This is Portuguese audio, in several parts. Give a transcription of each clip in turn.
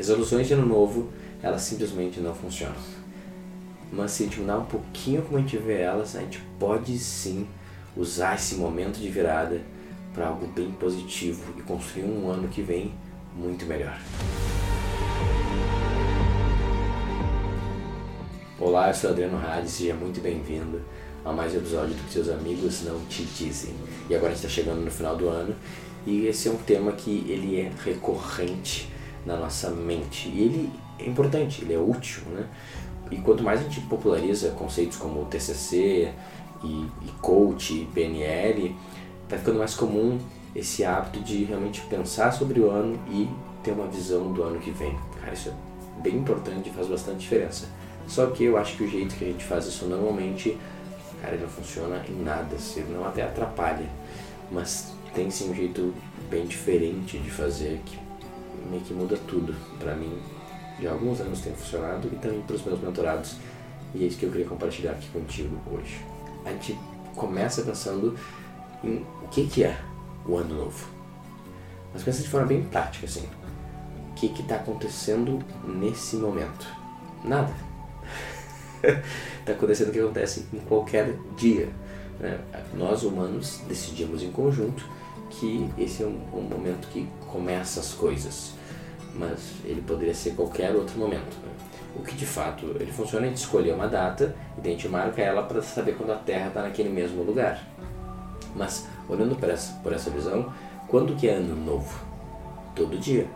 Resoluções de ano novo, elas simplesmente não funcionam. Mas se a gente mudar um pouquinho como a gente vê elas, a gente pode sim usar esse momento de virada para algo bem positivo e construir um ano que vem muito melhor. Olá, eu sou Adriano Hadi, seja muito bem-vindo a mais um episódio do que seus amigos não te dizem. E agora a gente está chegando no final do ano e esse é um tema que ele é recorrente na nossa mente e ele é importante, ele é útil, né? E quanto mais a gente populariza conceitos como TCC e, e coach, e PNL, tá ficando mais comum esse hábito de realmente pensar sobre o ano e ter uma visão do ano que vem. Cara, isso é bem importante e faz bastante diferença. Só que eu acho que o jeito que a gente faz isso normalmente, cara, não funciona em nada, ele não até atrapalha. Mas tem sim um jeito bem diferente de fazer que meio que muda tudo. Para mim, já há alguns anos tem funcionado e também para os meus mentorados. E é isso que eu queria compartilhar aqui contigo hoje. A gente começa pensando em o que, que é o ano novo. Mas pensa de forma bem prática, assim. O que está acontecendo nesse momento? Nada. Está acontecendo o que acontece em qualquer dia. Né? Nós humanos decidimos em conjunto que esse é um, um, momento que começa as coisas, mas ele poderia ser qualquer outro momento. Né? O que de fato ele funciona é gente escolher uma data e a gente marca ela para saber quando a Terra está naquele mesmo lugar. Mas olhando por essa, por essa visão, quando que é ano novo? Todo dia,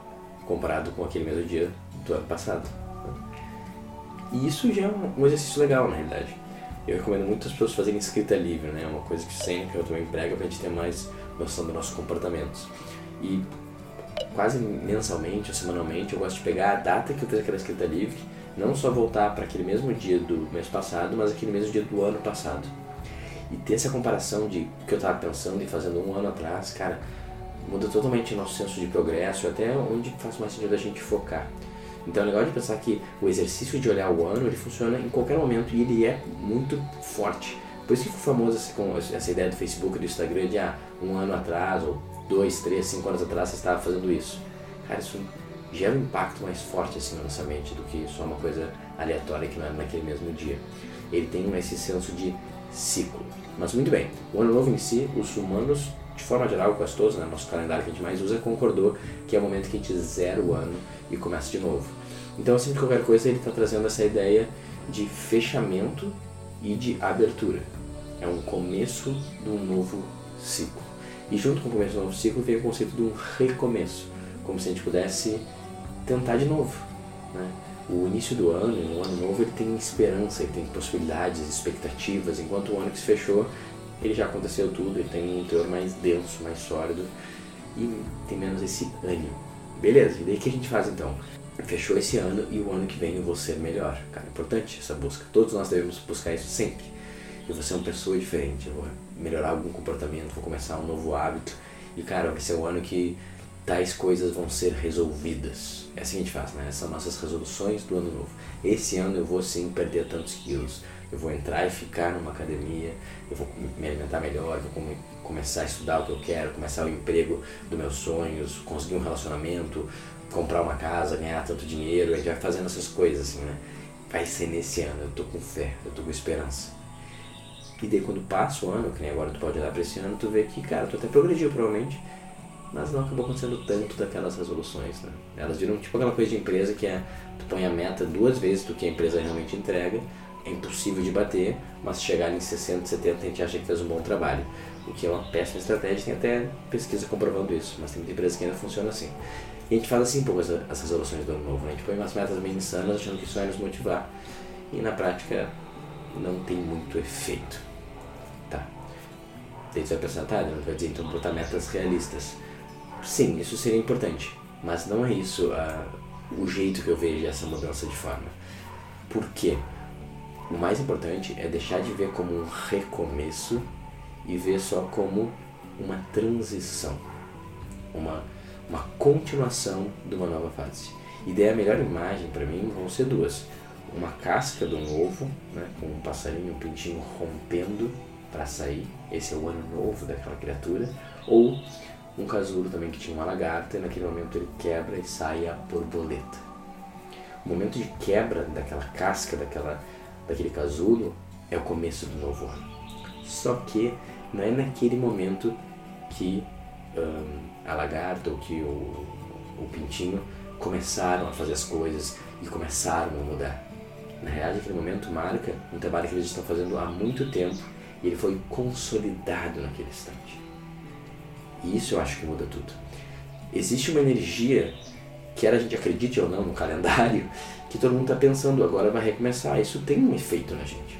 comparado com aquele mesmo dia do ano passado. E isso já é um exercício legal na realidade. Eu recomendo muitas pessoas fazerem escrita livre, né? É uma coisa que sempre eu também prego para a gente ter mais noção dos nossos comportamentos. E quase mensalmente ou semanalmente eu gosto de pegar a data que eu fiz aquela escrita livre, não só voltar para aquele mesmo dia do mês passado, mas aquele mesmo dia do ano passado. E ter essa comparação de o que eu estava pensando e fazendo um ano atrás, cara, muda totalmente o nosso senso de progresso, até onde faz mais sentido a gente focar. Então é legal de pensar que o exercício de olhar o ano ele funciona em qualquer momento e ele é muito forte. Por isso que ficou famoso essa, essa ideia do Facebook e do Instagram de ah, um ano atrás, ou dois, três, cinco anos atrás você estava fazendo isso. Cara, isso gera um impacto mais forte assim na nossa mente do que só uma coisa aleatória que não é naquele mesmo dia. Ele tem esse senso de ciclo. Mas muito bem, o ano novo em si, os humanos, de forma geral, quase todos, né, nosso calendário que a gente mais usa, concordou que é o momento que a gente zera o ano e começa de novo. Então, assim, qualquer coisa, ele está trazendo essa ideia de fechamento e de abertura. É um começo de um novo ciclo. E junto com o começo do novo ciclo vem o conceito de um recomeço, como se a gente pudesse tentar de novo. Né? O início do ano, o ano novo, ele tem esperança, ele tem possibilidades, expectativas, enquanto o ano que se fechou, ele já aconteceu tudo, ele tem um teor mais denso, mais sólido e tem menos esse ânimo. Beleza, e daí o que a gente faz então? Fechou esse ano e o ano que vem eu vou ser melhor. Cara, é importante essa busca. Todos nós devemos buscar isso sempre. Eu vou ser uma pessoa diferente, eu vou melhorar algum comportamento, vou começar um novo hábito. E cara, vai ser o ano que tais coisas vão ser resolvidas. É assim que a gente faz, né? Essas são nossas resoluções do ano novo. Esse ano eu vou sim perder tantos quilos. Eu vou entrar e ficar numa academia, eu vou me alimentar melhor, vou começar a estudar o que eu quero, começar o emprego dos meus sonhos, conseguir um relacionamento, comprar uma casa, ganhar tanto dinheiro, a gente vai fazendo essas coisas assim, né? Vai ser nesse ano, eu tô com fé, eu tô com esperança. E daí quando passa o ano, que nem agora tu pode olhar pra esse ano, tu vê que, cara, tu até progrediu provavelmente, mas não acabou acontecendo tanto daquelas resoluções, né? Elas viram tipo aquela coisa de empresa que é, tu põe a meta duas vezes do que a empresa realmente entrega, é impossível de bater, mas chegar em 60, 70 a gente acha que fez um bom trabalho, o que é uma péssima estratégia, tem até pesquisa comprovando isso, mas tem muita empresa que ainda funciona assim. E a gente faz assim um pouco as, resoluções do ano novo, né? a gente põe umas metas meio insanas achando que isso vai nos motivar, e na prática não tem muito efeito. Tá. Daí você vai pensar, tá, não vai dizer então botar metas realistas. Sim, isso seria importante, mas não é isso uh, o jeito que eu vejo essa mudança de forma. Por quê? O mais importante é deixar de ver como um recomeço e ver só como uma transição, uma, uma continuação de uma nova fase. E daí a melhor imagem para mim vão ser duas. Uma casca de um ovo, né, com um passarinho, um pintinho rompendo para sair, esse é o ano novo daquela criatura, ou um casulo também que tinha uma lagarta e naquele momento ele quebra e sai a borboleta. o momento de quebra daquela casca, daquela, daquele casulo, é o começo do novo ano. Só que não é naquele momento que um, a lagarta ou que o, o pintinho começaram a fazer as coisas e começaram a mudar. Na realidade, aquele momento marca um trabalho que eles estão fazendo há muito tempo e ele foi consolidado naquele instante. E isso eu acho que muda tudo. Existe uma energia, quer a gente acredite ou não no calendário, que todo mundo está pensando agora vai recomeçar. Isso tem um efeito na gente.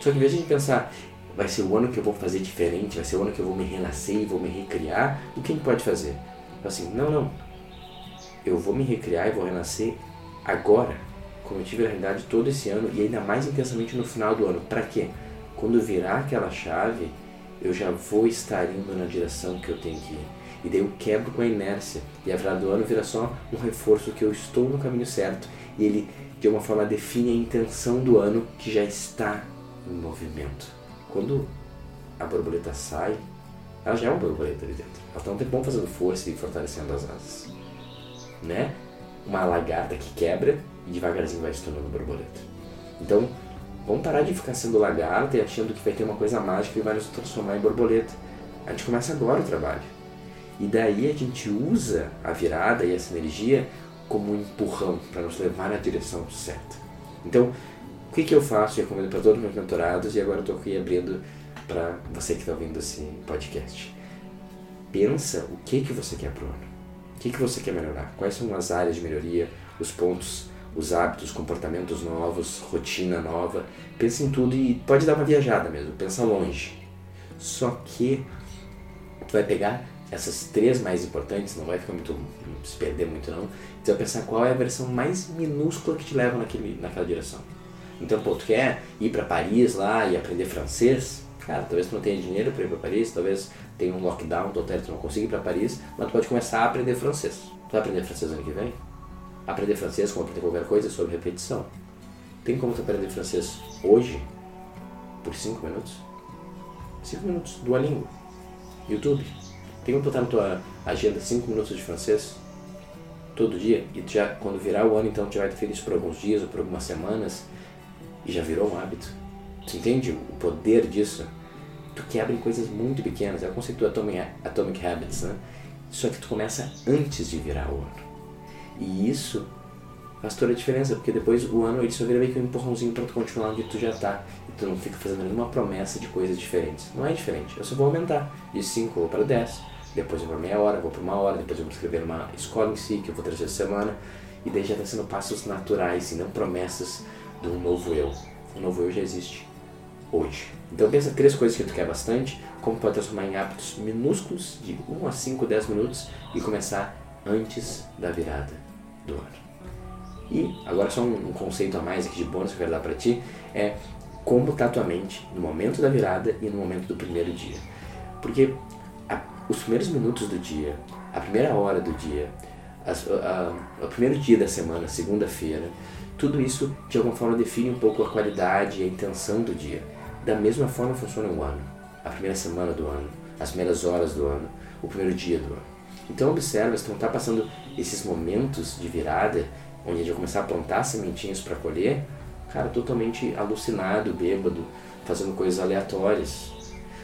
Só que em vez de a gente pensar, vai ser o ano que eu vou fazer diferente, vai ser o ano que eu vou me renascer e vou me recriar, o que a gente pode fazer? Assim, não, não. Eu vou me recriar e vou renascer agora, como eu tive na realidade todo esse ano e ainda mais intensamente no final do ano. Para quê? Quando virar aquela chave, eu já vou estar indo na direção que eu tenho que ir. E daí eu quebro com a inércia. E a virada do ano vira só um reforço que eu estou no caminho certo. E ele, de alguma forma, define a intenção do ano que já está em movimento. Quando a borboleta sai, ela já é uma borboleta ali dentro. Ela está um tempão fazendo força e fortalecendo as asas. Né? Uma lagarta que quebra e devagarzinho vai se tornando borboleta. Então, vamos parar de ficar sendo lagarta e achando que vai ter uma coisa mágica que vai nos transformar em borboleta. A gente começa agora o trabalho. E daí a gente usa a virada e essa energia como um empurrão para nos levar na direção certa. Então, o que, que eu faço? Eu recomendo para todos os meus mentorados e agora estou aqui abrindo para você que está ouvindo esse podcast. Pensa o que, que você quer para o ano. O que, que você quer melhorar? Quais são as áreas de melhoria, os pontos, os hábitos, comportamentos novos, rotina nova. Pensa em tudo e pode dar uma viajada mesmo, pensa longe. Só que tu vai pegar essas três mais importantes, não vai ficar muito, se perder muito não, tu vai pensar qual é a versão mais minúscula que te leva naquele, naquela direção. Então, pô, tu quer ir para Paris lá e aprender francês? Cara, talvez tu não tenha dinheiro para ir para Paris, talvez tenha um lockdown total, tu não consiga ir para Paris, mas tu pode começar a aprender francês. Tu vai aprender francês ano que vem? Aprender francês, como aprender qualquer coisa, é sobre repetição. Tem como tu aprender francês hoje, por 5 minutos? 5 minutos, Duolingo, YouTube. Tem como botar na tua agenda 5 minutos de francês? Todo dia? E já, quando virar o ano, então, tu vai ter feito isso por alguns dias ou por algumas semanas e já virou um hábito. Tu entende o poder disso? Tu quebra em coisas muito pequenas. É o conceito do Atomic, Atomic Habits, né? Só que tu começa antes de virar o ano. E isso faz toda a diferença, porque depois o ano ele só vira meio que um empurrãozinho para tu continuar onde tu já tá. E tu não fica fazendo nenhuma promessa de coisas diferentes. Não é diferente. Eu só vou aumentar. De 5 vou para 10, depois eu vou para meia hora, vou para uma hora, depois eu vou escrever uma escola em si, que eu vou trazer semana. E daí já está sendo passos naturais e não promessas de um novo eu. O novo eu já existe hoje. Então pensa três coisas que tu quer bastante, como pode transformar em hábitos minúsculos de 1 a 5, 10 minutos e começar antes da virada do ano. E agora só um, conceito a mais aqui de bônus que eu quero dar para ti é como está tua mente no momento da virada e no momento do primeiro dia. Porque a, os primeiros minutos do dia, a primeira hora do dia, o primeiro dia da semana, segunda-feira, tudo isso de alguma forma define um pouco a qualidade e a intenção do dia. Da mesma forma funciona o ano, a primeira semana do ano, as primeiras horas do ano, o primeiro dia do ano. Então observa, se tu não está passando esses momentos de virada, onde a gente vai começar a plantar sementinhas para colher, cara, totalmente alucinado, bêbado, fazendo coisas aleatórias.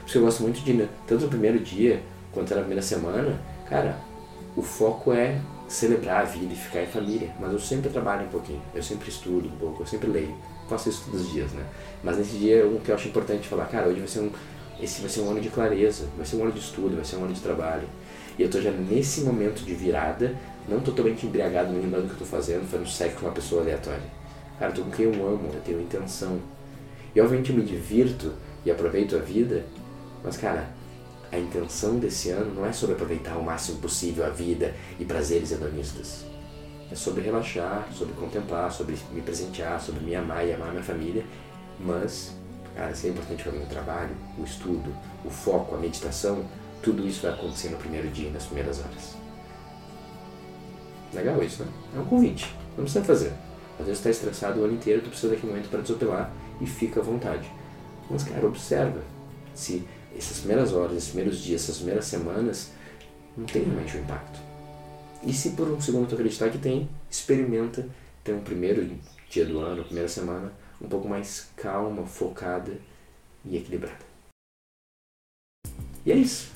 Por isso eu gosto muito de, tanto no primeiro dia quanto na primeira semana, cara, o foco é celebrar a vida e ficar em família. Mas eu sempre trabalho um pouquinho, eu sempre estudo um pouco, eu sempre leio. Faço isso todos os dias, né? Mas nesse dia, o que eu acho importante falar, cara, hoje vai ser um, esse vai ser um ano de clareza, vai ser um ano de estudo, vai ser um ano de trabalho. E eu tô já nesse momento de virada, não totalmente embriagado, nem lembrando o que eu tô fazendo, fazendo sexo com uma pessoa aleatória. Cara, eu tô com quem eu amo, eu tenho intenção. E obviamente eu me divirto e aproveito a vida, mas cara, a intenção desse ano não é sobre aproveitar o máximo possível a vida e prazeres hedonistas. É sobre relaxar, sobre contemplar, sobre me presentear, sobre me amar e amar minha família. Mas, cara, isso é importante para o meu trabalho, o estudo, o foco, a meditação, tudo isso vai acontecer no primeiro dia, nas primeiras horas. Legal isso, né? É um convite. Não precisa fazer. Às vezes está estressado o ano inteiro, tu precisa daquele momento para desopilar e fica à vontade. Mas, cara, observa se essas primeiras horas, esses primeiros dias, essas primeiras semanas não tem realmente um impacto. E se por um segundo tu acreditar que tem, experimenta ter um primeiro dia do ano, primeira semana, um pouco mais calma, focada e equilibrada. E é isso.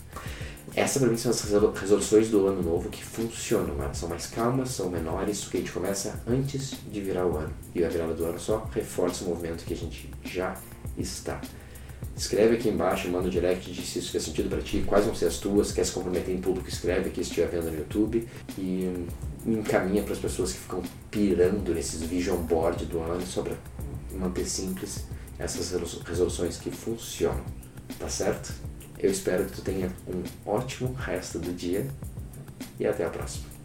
Essa para mim são as resoluções do ano novo que funcionam. Elas são mais calmas, são menores, que a gente começa antes de virar o ano. E a virada do ano só reforça o movimento que a gente já está. Escreve aqui embaixo, manda um direct de se isso faz sentido para ti, quais vão ser as tuas, quer se comprometer em que escreve aqui, se estiver vendo no YouTube. E me encaminha para as pessoas que ficam pirando nesses vision board do ano, só para manter simples essas resoluções que funcionam. Tá certo? Eu espero que tu tenha um ótimo resto do dia e até a próxima.